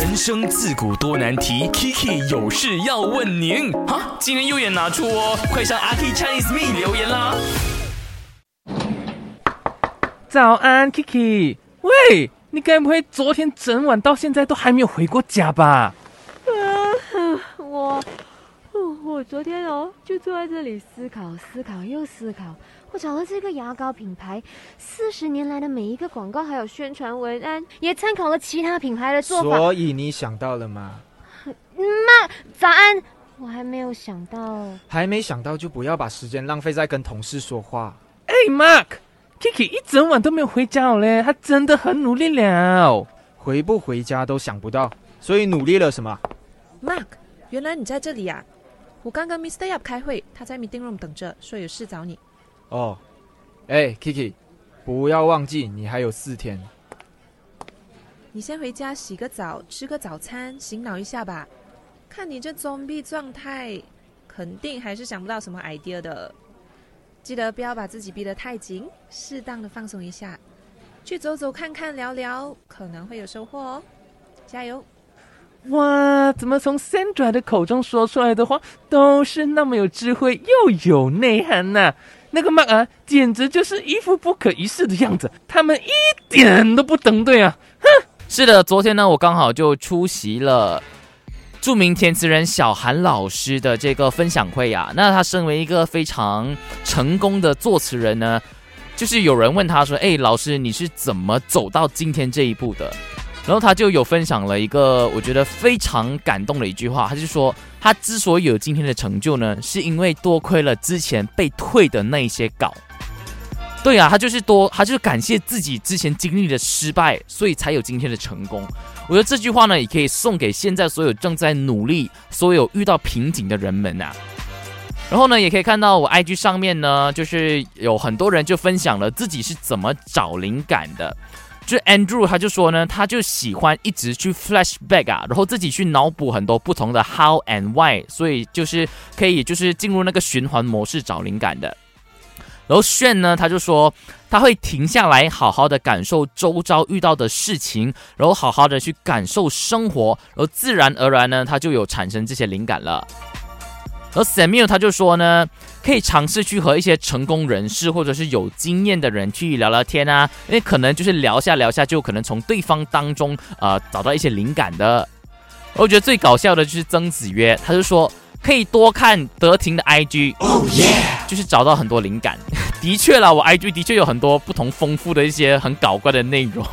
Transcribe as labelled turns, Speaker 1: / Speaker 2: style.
Speaker 1: 人生自古多难题，Kiki 有事要问您。哈，今天右眼拿出哦，快上阿 K Chinese Me 留言啦。
Speaker 2: 早安，Kiki。喂，你该不会昨天整晚到现在都还没有回过家吧？
Speaker 3: 嗯，我，我昨天哦就坐在这里思考，思考又思考。我找了这个牙膏品牌四十年来的每一个广告还有宣传文案，也参考了其他品牌的做法。
Speaker 4: 所以你想到了吗？
Speaker 3: 妈，早安。我还没有想到，
Speaker 4: 还没想到就不要把时间浪费在跟同事说话。
Speaker 2: 哎，Mark。Kiki 一整晚都没有回家嘞，他真的很努力了。
Speaker 4: 回不回家都想不到，所以努力了什么
Speaker 5: ？Mark，原来你在这里呀！我刚跟 Mr. Yap 开会，他在 meeting room 等着，说有事找你。
Speaker 4: 哦，哎，Kiki，不要忘记你还有四天。
Speaker 5: 你先回家洗个澡，吃个早餐，醒脑一下吧。看你这装逼状态，肯定还是想不到什么 idea 的。记得不要把自己逼得太紧，适当的放松一下，去走走看看聊聊，可能会有收获哦。加油！
Speaker 2: 哇，怎么从 Sandra 的口中说出来的话都是那么有智慧又有内涵呢？那个 Mark 啊，简直就是一副不可一世的样子，他们一点都不登对啊！哼，
Speaker 1: 是的，昨天呢，我刚好就出席了。著名填词人小韩老师的这个分享会呀，那他身为一个非常成功的作词人呢，就是有人问他说：“哎，老师，你是怎么走到今天这一步的？”然后他就有分享了一个我觉得非常感动的一句话，他就说：“他之所以有今天的成就呢，是因为多亏了之前被退的那一些稿。”对啊，他就是多，他就是感谢自己之前经历的失败，所以才有今天的成功。我觉得这句话呢，也可以送给现在所有正在努力、所有遇到瓶颈的人们啊。然后呢，也可以看到我 IG 上面呢，就是有很多人就分享了自己是怎么找灵感的。就 Andrew 他就说呢，他就喜欢一直去 flashback 啊，然后自己去脑补很多不同的 how and why，所以就是可以就是进入那个循环模式找灵感的。然后炫呢，他就说他会停下来，好好的感受周遭遇到的事情，然后好好的去感受生活，然后自然而然呢，他就有产生这些灵感了。而 Samuel 他就说呢，可以尝试去和一些成功人士或者是有经验的人去聊聊天啊，因为可能就是聊下聊下，就可能从对方当中呃找到一些灵感的。我觉得最搞笑的就是曾子曰，他就说。可以多看德廷的 IG，就是找到很多灵感。的确啦，我 IG 的确有很多不同丰富的一些很搞怪的内容。